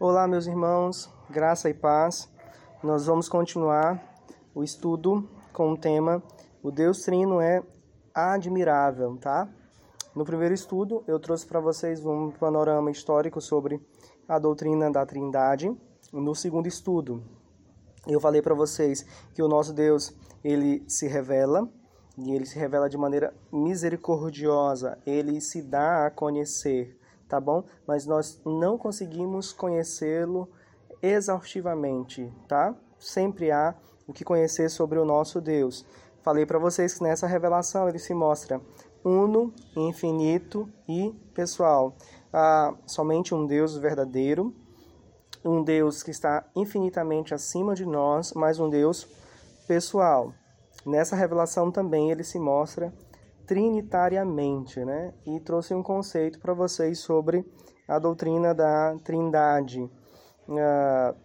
Olá, meus irmãos, graça e paz. Nós vamos continuar o estudo com o tema O Deus Trino é admirável, tá? No primeiro estudo, eu trouxe para vocês um panorama histórico sobre a doutrina da Trindade. No segundo estudo, eu falei para vocês que o nosso Deus, ele se revela e ele se revela de maneira misericordiosa, ele se dá a conhecer, tá bom? Mas nós não conseguimos conhecê-lo exaustivamente, tá? Sempre há o que conhecer sobre o nosso Deus. Falei para vocês que nessa revelação ele se mostra uno, infinito e pessoal. Há somente um Deus verdadeiro, um Deus que está infinitamente acima de nós, mas um Deus pessoal. Nessa revelação também ele se mostra trinitariamente, né? E trouxe um conceito para vocês sobre a doutrina da Trindade. Uh,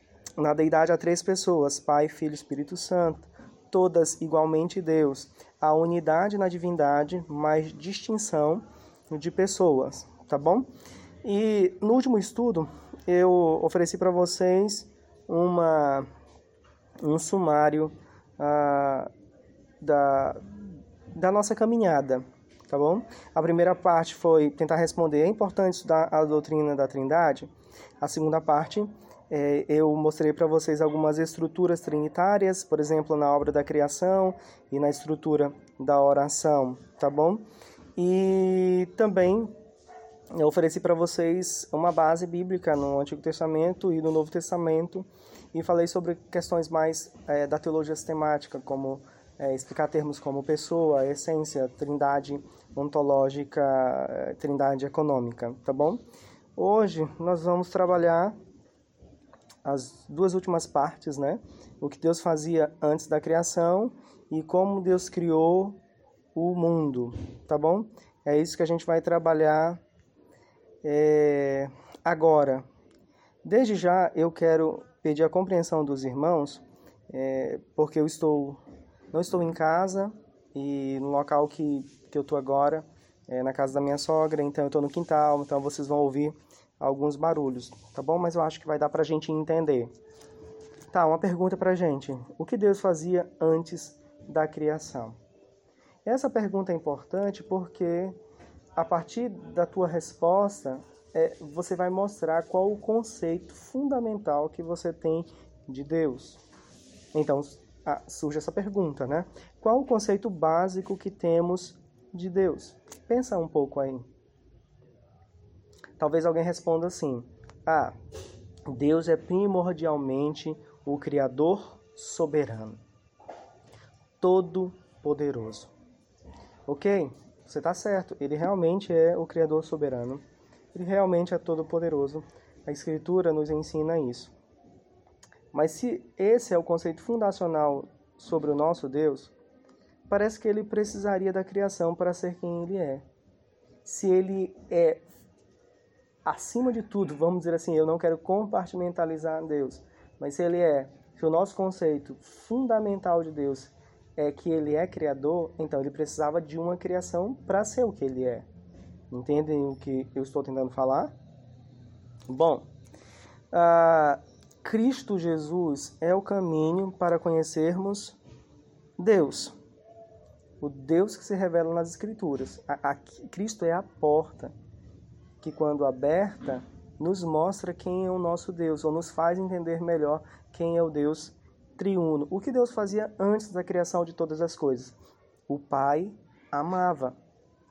na deidade há três pessoas: Pai, Filho e Espírito Santo, todas igualmente Deus. A unidade na divindade, mas distinção de pessoas, tá bom? E no último estudo eu ofereci para vocês uma um sumário uh, da, da nossa caminhada, tá bom? A primeira parte foi tentar responder, é importante estudar a doutrina da Trindade. A segunda parte, é, eu mostrei para vocês algumas estruturas trinitárias, por exemplo, na obra da criação e na estrutura da oração, tá bom? E também eu ofereci para vocês uma base bíblica no Antigo Testamento e no Novo Testamento e falei sobre questões mais é, da teologia sistemática, como é, explicar termos como pessoa, essência, trindade ontológica, é, trindade econômica, tá bom? Hoje nós vamos trabalhar as duas últimas partes, né? O que Deus fazia antes da criação e como Deus criou o mundo, tá bom? É isso que a gente vai trabalhar é, agora. Desde já eu quero pedir a compreensão dos irmãos, é, porque eu estou não estou em casa e no local que, que eu estou agora, é na casa da minha sogra, então eu estou no quintal, então vocês vão ouvir alguns barulhos, tá bom? Mas eu acho que vai dar para a gente entender. Tá, uma pergunta para gente. O que Deus fazia antes da criação? Essa pergunta é importante porque a partir da tua resposta, é, você vai mostrar qual o conceito fundamental que você tem de Deus. Então, surge essa pergunta, né? Qual o conceito básico que temos de Deus? Pensa um pouco aí. Talvez alguém responda assim: Ah, Deus é primordialmente o Criador soberano, todo-poderoso. Ok? Você está certo, ele realmente é o Criador soberano, ele realmente é todo-poderoso. A Escritura nos ensina isso. Mas se esse é o conceito fundacional sobre o nosso Deus, parece que ele precisaria da criação para ser quem ele é. Se ele é acima de tudo, vamos dizer assim, eu não quero compartimentalizar Deus, mas se ele é, se o nosso conceito fundamental de Deus é que ele é criador, então ele precisava de uma criação para ser o que ele é. Entendem o que eu estou tentando falar? Bom, uh, Cristo Jesus é o caminho para conhecermos Deus. O Deus que se revela nas Escrituras. A, a, Cristo é a porta que, quando aberta, nos mostra quem é o nosso Deus, ou nos faz entender melhor quem é o Deus triuno. O que Deus fazia antes da criação de todas as coisas? O Pai amava.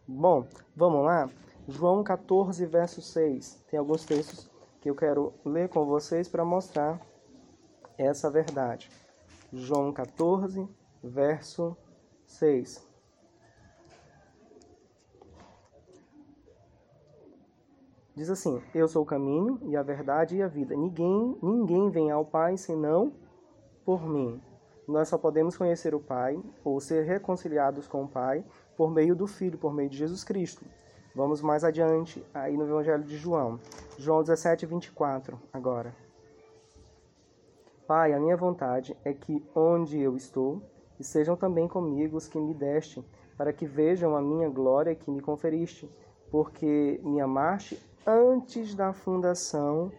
Bom, vamos lá? João 14, verso 6. Tem alguns textos que eu quero ler com vocês para mostrar essa verdade. João 14, verso 6. Diz assim: Eu sou o caminho e a verdade e a vida. Ninguém, ninguém vem ao Pai senão por mim. Nós só podemos conhecer o Pai ou ser reconciliados com o Pai por meio do Filho, por meio de Jesus Cristo. Vamos mais adiante, aí no Evangelho de João. João 17, 24, agora. Pai, a minha vontade é que onde eu estou, estejam também comigo os que me deste, para que vejam a minha glória que me conferiste, porque me amaste antes da fundação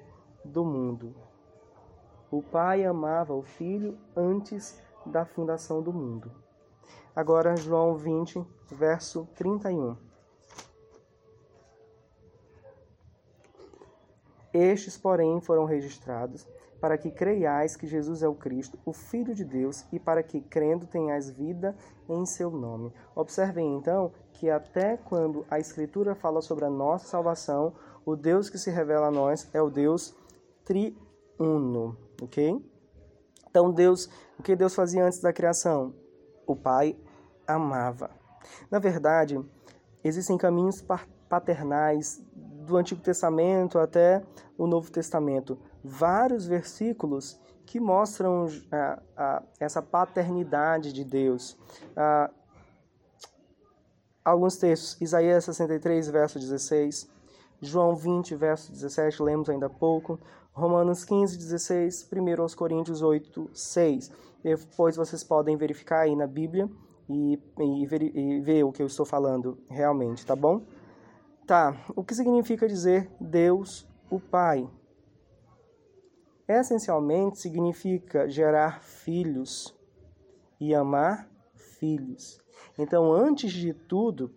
do mundo. O Pai amava o Filho antes da fundação do mundo. Agora, João 20, verso 31. Estes, porém, foram registrados para que creiais que Jesus é o Cristo, o Filho de Deus, e para que, crendo, tenhais vida em seu nome. Observem, então, que até quando a Escritura fala sobre a nossa salvação, o Deus que se revela a nós é o Deus triuno, ok? Então, Deus, o que Deus fazia antes da criação? O Pai amava. Na verdade, existem caminhos paternais do Antigo Testamento até o Novo Testamento vários versículos que mostram ah, ah, essa paternidade de Deus. Ah, alguns textos, Isaías 63, verso 16, João 20, verso 17, lemos ainda há pouco, Romanos 15, 16, 1 aos Coríntios 8, 6. Depois vocês podem verificar aí na Bíblia e, e, e ver o que eu estou falando realmente, tá bom? Tá, o que significa dizer Deus o Pai? essencialmente significa gerar filhos e amar filhos. Então, antes de tudo,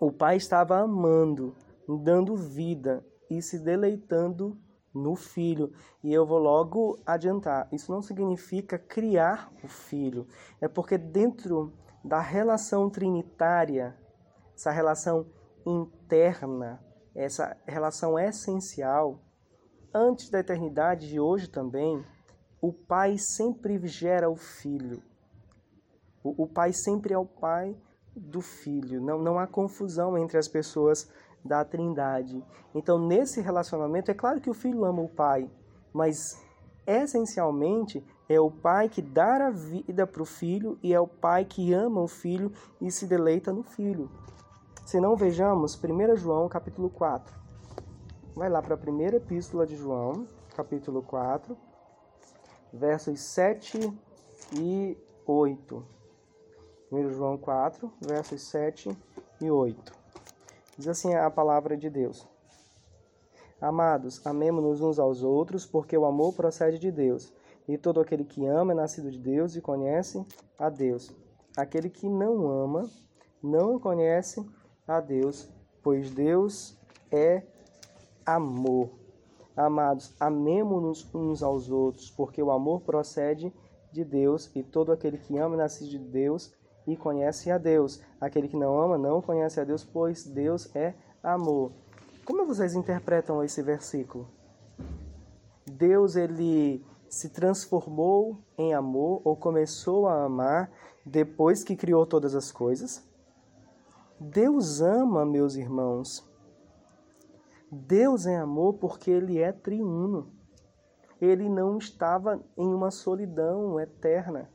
o pai estava amando, dando vida e se deleitando no filho. E eu vou logo adiantar: isso não significa criar o filho, é porque dentro da relação trinitária, essa relação interna, essa relação essencial, antes da eternidade e hoje também, o pai sempre gera o filho. O, o pai sempre é o pai do filho. Não, não há confusão entre as pessoas da Trindade. Então, nesse relacionamento, é claro que o filho ama o pai, mas essencialmente é o pai que dá a vida para o filho e é o pai que ama o filho e se deleita no filho. Se não vejamos 1 João capítulo 4. Vai lá para a primeira epístola de João, capítulo 4, versos 7 e 8. 1 João 4, versos 7 e 8. Diz assim a palavra de Deus. Amados, amemo-nos uns aos outros, porque o amor procede de Deus. E todo aquele que ama é nascido de Deus e conhece a Deus. Aquele que não ama não conhece a Deus, pois Deus é amor. Amados, amemo-nos uns aos outros, porque o amor procede de Deus, e todo aquele que ama nasce de Deus e conhece a Deus. Aquele que não ama não conhece a Deus, pois Deus é amor. Como vocês interpretam esse versículo? Deus ele se transformou em amor ou começou a amar depois que criou todas as coisas? Deus ama, meus irmãos, Deus é amor porque ele é triuno. Ele não estava em uma solidão eterna.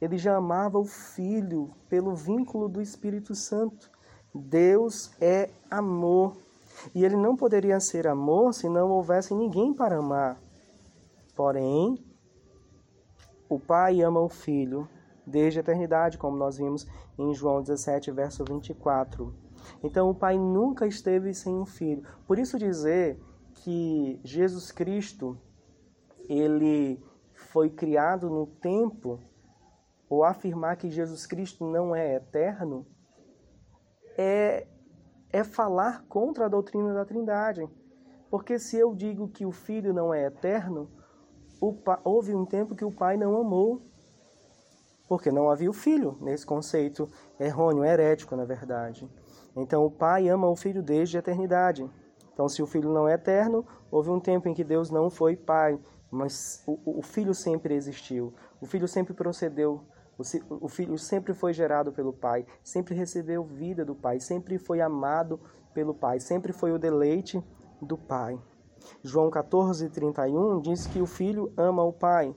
Ele já amava o Filho pelo vínculo do Espírito Santo. Deus é amor. E ele não poderia ser amor se não houvesse ninguém para amar. Porém, o Pai ama o Filho desde a eternidade, como nós vimos em João 17, verso 24. Então o Pai nunca esteve sem um filho. Por isso dizer que Jesus Cristo ele foi criado no tempo ou afirmar que Jesus Cristo não é eterno é é falar contra a doutrina da Trindade. Porque se eu digo que o filho não é eterno, houve um tempo que o pai não amou porque não havia o filho nesse conceito errôneo, herético, na verdade. Então o pai ama o filho desde a eternidade. Então, se o filho não é eterno, houve um tempo em que Deus não foi pai, mas o, o filho sempre existiu. O filho sempre procedeu, o, o filho sempre foi gerado pelo pai, sempre recebeu vida do pai, sempre foi amado pelo pai, sempre foi o deleite do pai. João 14, 31 diz que o filho ama o pai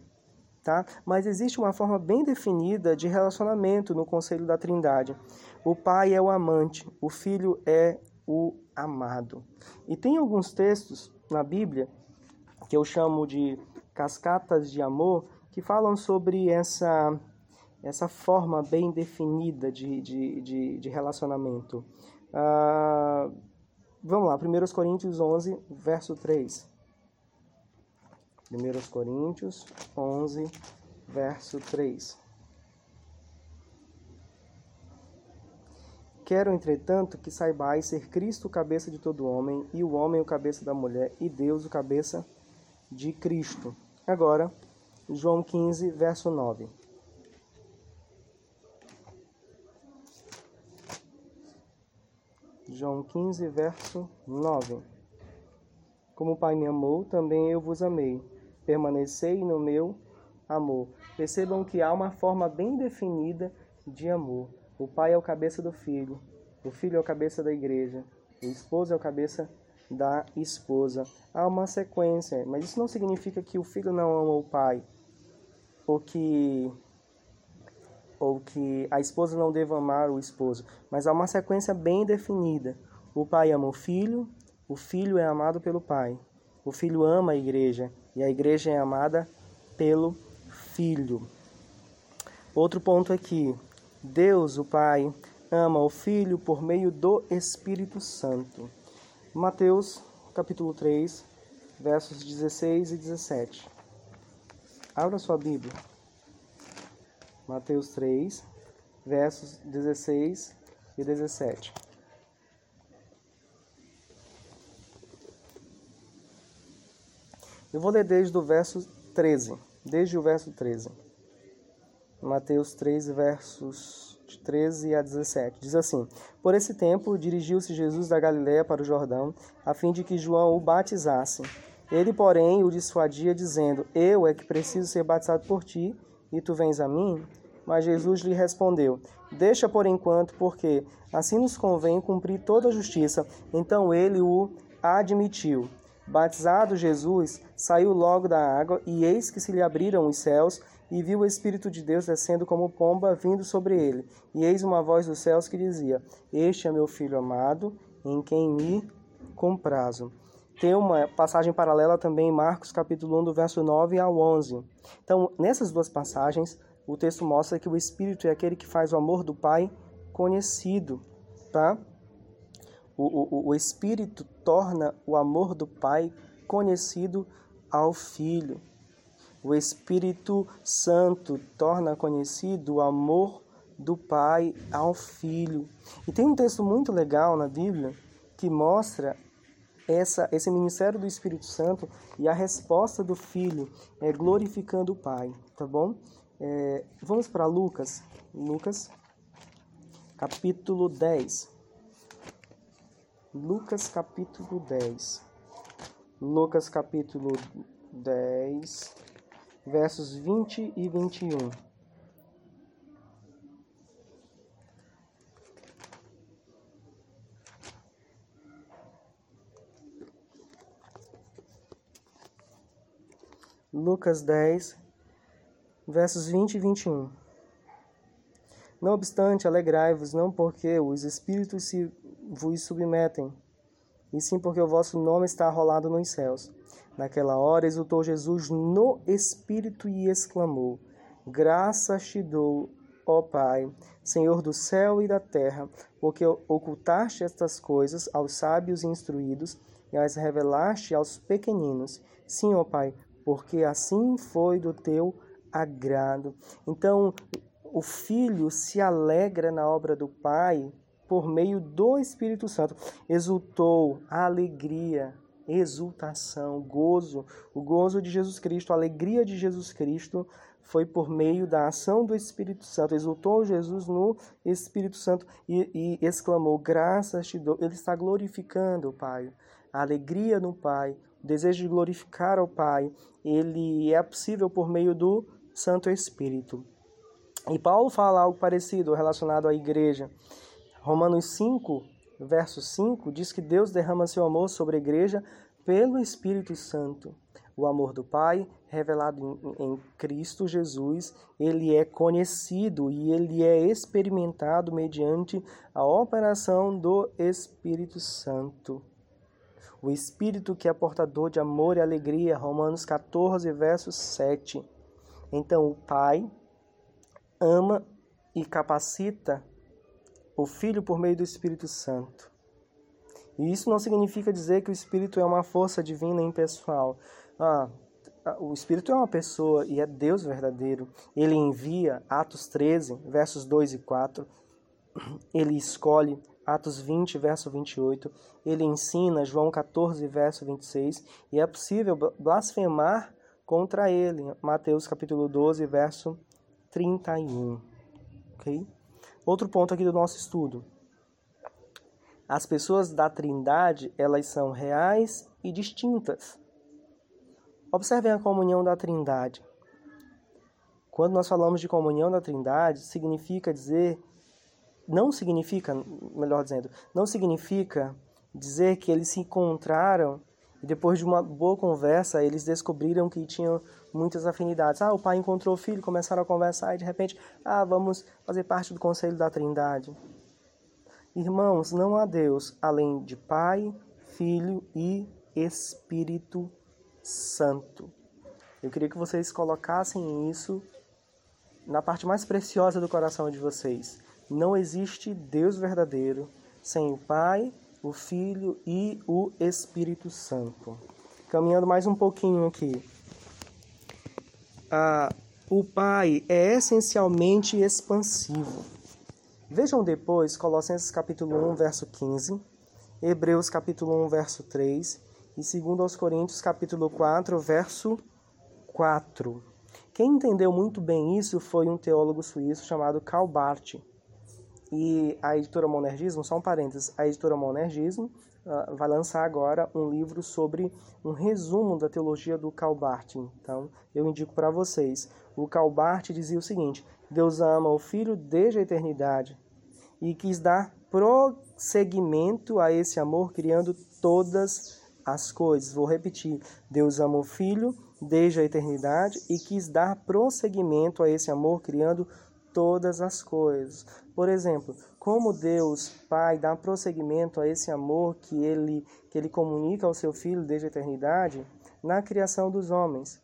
tá? Mas existe uma forma bem definida de relacionamento no conselho da Trindade. O pai é o amante, o filho é o amado. E tem alguns textos na Bíblia que eu chamo de cascatas de amor que falam sobre essa essa forma bem definida de, de, de, de relacionamento. Uh, vamos lá, 1 Coríntios 11, verso 3. 1 Coríntios 11, verso 3. Quero, entretanto, que saibais ser Cristo o cabeça de todo homem, e o homem o cabeça da mulher, e Deus o cabeça de Cristo. Agora, João 15, verso 9. João 15, verso 9. Como o Pai me amou, também eu vos amei. Permanecei no meu amor. Percebam que há uma forma bem definida de amor. O pai é o cabeça do filho, o filho é o cabeça da igreja, o esposo é o cabeça da esposa. Há uma sequência, mas isso não significa que o filho não ama o pai, ou que ou que a esposa não deva amar o esposo, mas há uma sequência bem definida. O pai ama o filho, o filho é amado pelo pai. O filho ama a igreja e a igreja é amada pelo filho. Outro ponto aqui, Deus, o Pai, ama o Filho por meio do Espírito Santo. Mateus, capítulo 3, versos 16 e 17. Abra sua Bíblia. Mateus 3, versos 16 e 17. Eu vou ler desde o verso 13, desde o verso 13. Mateus 3, versos 13 a 17. Diz assim: Por esse tempo dirigiu-se Jesus da Galiléia para o Jordão, a fim de que João o batizasse. Ele, porém, o dissuadia, dizendo: Eu é que preciso ser batizado por ti, e tu vens a mim? Mas Jesus lhe respondeu: Deixa por enquanto, porque assim nos convém cumprir toda a justiça. Então ele o admitiu. Batizado Jesus, saiu logo da água, e eis que se lhe abriram os céus, e viu o Espírito de Deus descendo como pomba vindo sobre ele. E eis uma voz dos céus que dizia: Este é meu filho amado, em quem me comprazo. Tem uma passagem paralela também em Marcos capítulo 1, do verso 9 ao 11. Então, nessas duas passagens, o texto mostra que o Espírito é aquele que faz o amor do Pai conhecido, tá? O, o, o Espírito torna o amor do Pai conhecido ao Filho. O Espírito Santo torna conhecido o amor do Pai ao Filho. E tem um texto muito legal na Bíblia que mostra essa, esse ministério do Espírito Santo e a resposta do Filho é glorificando o Pai, tá bom? É, vamos para Lucas, Lucas, capítulo 10. Lucas, capítulo 10. Lucas, capítulo 10 versos 20 e 21. Lucas 10, versos 20 e 21. Não obstante, alegrai-vos, não porque os espíritos se vos submetem, e sim porque o vosso nome está arrolado nos céus. Naquela hora exultou Jesus no Espírito e exclamou: Graças te dou, ó Pai, Senhor do céu e da terra, porque ocultaste estas coisas aos sábios e instruídos e as revelaste aos pequeninos. Sim, ó Pai, porque assim foi do teu agrado. Então, o Filho se alegra na obra do Pai por meio do Espírito Santo. Exultou a alegria, exultação, gozo, o gozo de Jesus Cristo, a alegria de Jesus Cristo foi por meio da ação do Espírito Santo. Exultou Jesus no Espírito Santo e, e exclamou: Graças te dou. Ele está glorificando o Pai. A alegria no Pai, o desejo de glorificar ao Pai, ele é possível por meio do Santo Espírito. E Paulo fala algo parecido relacionado à igreja. Romanos 5, verso 5 diz que Deus derrama seu amor sobre a igreja pelo Espírito Santo. O amor do Pai, revelado em, Cristo Jesus, ele é conhecido e ele é experimentado mediante a operação do Espírito Santo. O Espírito que é portador de amor e alegria, Romanos 14, verso 7. Então, o Pai ama e capacita o Filho por meio do Espírito Santo. E isso não significa dizer que o Espírito é uma força divina impessoal. Ah, o Espírito é uma pessoa e é Deus verdadeiro. Ele envia, Atos 13, versos 2 e 4. Ele escolhe, Atos 20, verso 28. Ele ensina, João 14, verso 26. E é possível blasfemar contra ele, Mateus capítulo 12, verso 31. Ok? Outro ponto aqui do nosso estudo. As pessoas da Trindade, elas são reais e distintas. Observem a comunhão da Trindade. Quando nós falamos de comunhão da Trindade, significa dizer não significa, melhor dizendo, não significa dizer que eles se encontraram e depois de uma boa conversa eles descobriram que tinham muitas afinidades. Ah, o pai encontrou o filho, começaram a conversar e de repente, ah, vamos fazer parte do conselho da Trindade. Irmãos, não há Deus além de Pai, Filho e Espírito Santo. Eu queria que vocês colocassem isso na parte mais preciosa do coração de vocês. Não existe Deus verdadeiro sem o Pai, o Filho e o Espírito Santo. Caminhando mais um pouquinho aqui. Ah, o Pai é essencialmente expansivo. Vejam depois Colossenses capítulo 1, verso 15, Hebreus capítulo 1, verso 3 e segundo aos Coríntios capítulo 4, verso 4. Quem entendeu muito bem isso foi um teólogo suíço chamado Karl Barth. E a editora Monergismo, só um parênteses, a editora Monergismo uh, vai lançar agora um livro sobre um resumo da teologia do Karl Barth. Então, eu indico para vocês. O Karl Barth dizia o seguinte: Deus ama o Filho desde a eternidade e quis dar prosseguimento a esse amor, criando todas as coisas. Vou repetir: Deus ama o Filho desde a eternidade e quis dar prosseguimento a esse amor, criando todas as coisas. Por exemplo, como Deus Pai dá prosseguimento a esse amor que ele, que ele comunica ao seu Filho desde a eternidade na criação dos homens.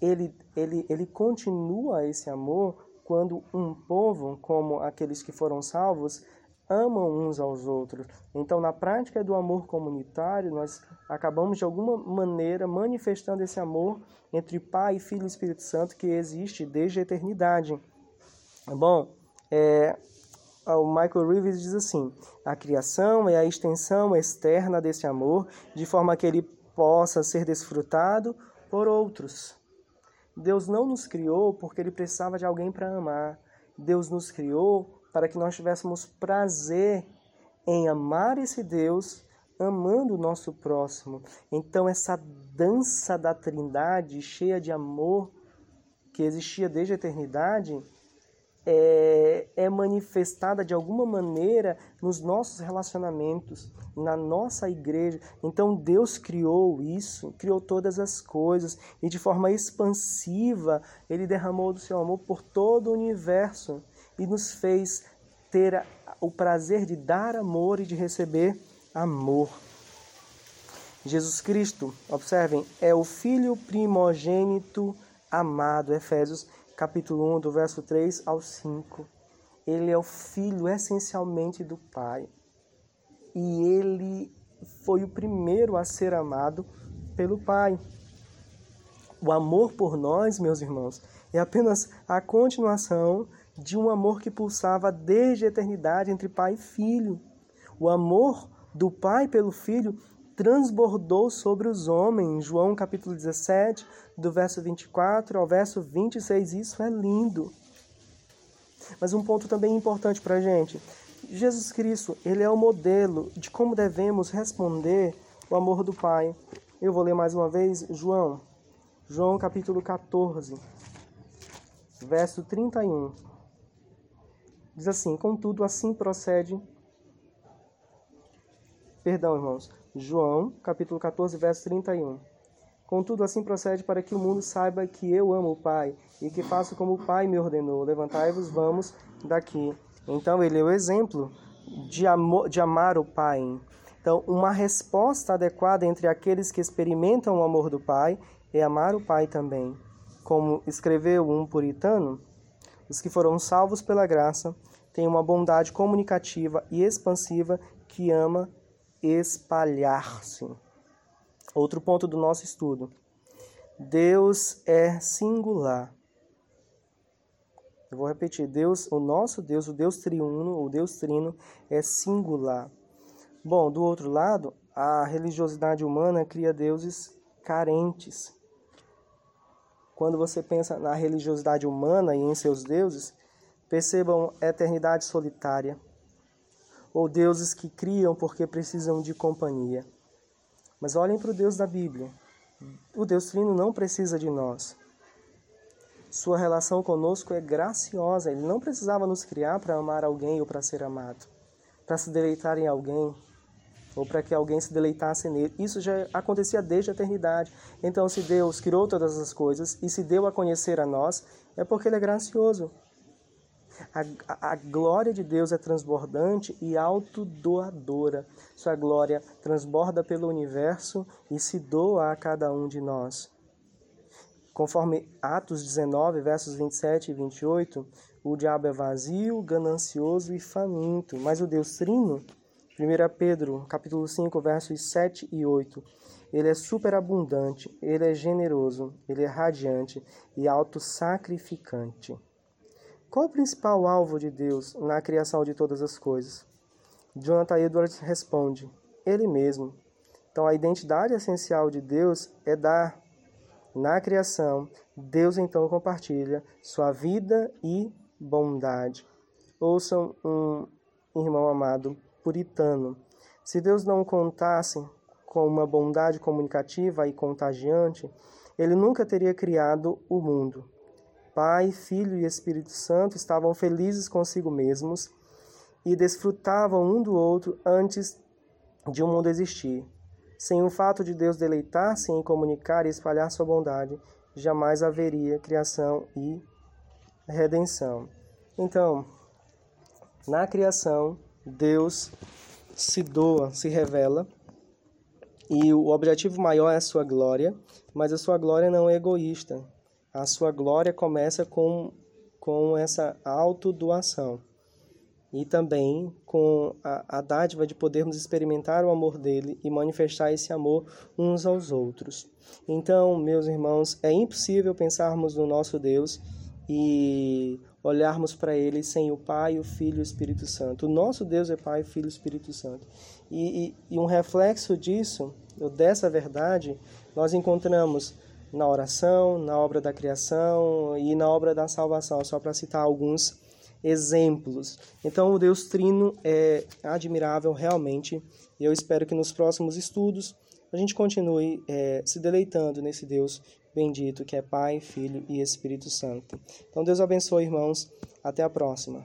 Ele, ele, ele continua esse amor quando um povo, como aqueles que foram salvos, amam uns aos outros. Então, na prática do amor comunitário, nós acabamos de alguma maneira manifestando esse amor entre Pai, Filho e Espírito Santo que existe desde a eternidade. Bom, é, o Michael Reeves diz assim: a criação é a extensão externa desse amor, de forma que ele possa ser desfrutado por outros. Deus não nos criou porque ele precisava de alguém para amar. Deus nos criou para que nós tivéssemos prazer em amar esse Deus, amando o nosso próximo. Então, essa dança da Trindade, cheia de amor, que existia desde a eternidade, é, é, manifestada de alguma maneira nos nossos relacionamentos, na nossa igreja. Então Deus criou isso, criou todas as coisas e de forma expansiva Ele derramou do seu amor por todo o universo e nos fez ter o prazer de dar amor e de receber amor. Jesus Cristo, observem, é o Filho primogênito amado. Efésios capítulo 1, do verso 3 ao 5. Ele é o filho essencialmente do Pai. E ele foi o primeiro a ser amado pelo Pai. O amor por nós, meus irmãos, é apenas a continuação de um amor que pulsava desde a eternidade entre pai e filho. O amor do pai pelo filho transbordou sobre os homens. João capítulo 17, do verso 24 ao verso 26. Isso é lindo. Mas um ponto também importante para a gente. Jesus Cristo, ele é o modelo de como devemos responder o amor do Pai. Eu vou ler mais uma vez João. João capítulo 14, verso 31. Diz assim: Contudo, assim procede. Perdão, irmãos. João, capítulo 14, verso 31. Contudo, assim procede para que o mundo saiba que eu amo o Pai e que faço como o Pai me ordenou. Levantai-vos, vamos daqui. Então, ele é o exemplo de, amor, de amar o Pai. Então, uma resposta adequada entre aqueles que experimentam o amor do Pai é amar o Pai também. Como escreveu um puritano, os que foram salvos pela graça têm uma bondade comunicativa e expansiva que ama espalhar-se. Outro ponto do nosso estudo. Deus é singular. Eu vou repetir, Deus, o nosso Deus, o Deus triuno, o Deus trino é singular. Bom, do outro lado, a religiosidade humana cria deuses carentes. Quando você pensa na religiosidade humana e em seus deuses, percebam a eternidade solitária, ou deuses que criam porque precisam de companhia. Mas olhem para o Deus da Bíblia. O Deus Trino não precisa de nós. Sua relação conosco é graciosa. Ele não precisava nos criar para amar alguém ou para ser amado, para se deleitar em alguém ou para que alguém se deleitasse nele. Isso já acontecia desde a eternidade. Então, se Deus criou todas as coisas e se deu a conhecer a nós, é porque Ele é gracioso. A, a, glória de Deus é transbordante e autodoadora. Sua glória transborda pelo universo e se doa a cada um de nós. Conforme Atos 19, versos 27 e 28, o diabo é vazio, ganancioso e faminto, mas o Deus Trino, 1 Pedro, capítulo 5, versos 7 e 8, ele é superabundante, ele é generoso, ele é radiante e autossacrificante. Qual o principal alvo de Deus na criação de todas as coisas? Jonathan Edwards responde: Ele mesmo. Então, a identidade essencial de Deus é dar na criação, Deus então compartilha sua vida e bondade. Ouçam um irmão amado puritano. Se Deus não contasse com uma bondade comunicativa e contagiante, ele nunca teria criado o mundo. Pai, Filho e Espírito Santo estavam felizes consigo mesmos e desfrutavam um do outro antes de o um mundo existir. Sem o fato de Deus deleitar-se em comunicar e espalhar sua bondade, jamais haveria criação e redenção. Então, na criação, Deus se doa, se revela, e o objetivo maior é a sua glória, mas a sua glória não é egoísta. A sua glória começa com, com essa autodoação e também com a, a dádiva de podermos experimentar o amor dele e manifestar esse amor uns aos outros. Então, meus irmãos, é impossível pensarmos no nosso Deus e olharmos para ele sem o Pai, o Filho e o Espírito Santo. O nosso Deus é Pai, Filho e Espírito Santo. E, e, e um reflexo disso, dessa verdade, nós encontramos na oração, na obra da criação e na obra da salvação, só para citar alguns exemplos. Então, o Deus Trino é admirável realmente. E eu espero que nos próximos estudos a gente continue é, se deleitando nesse Deus bendito que é Pai, Filho e Espírito Santo. Então, Deus abençoe, irmãos. Até a próxima.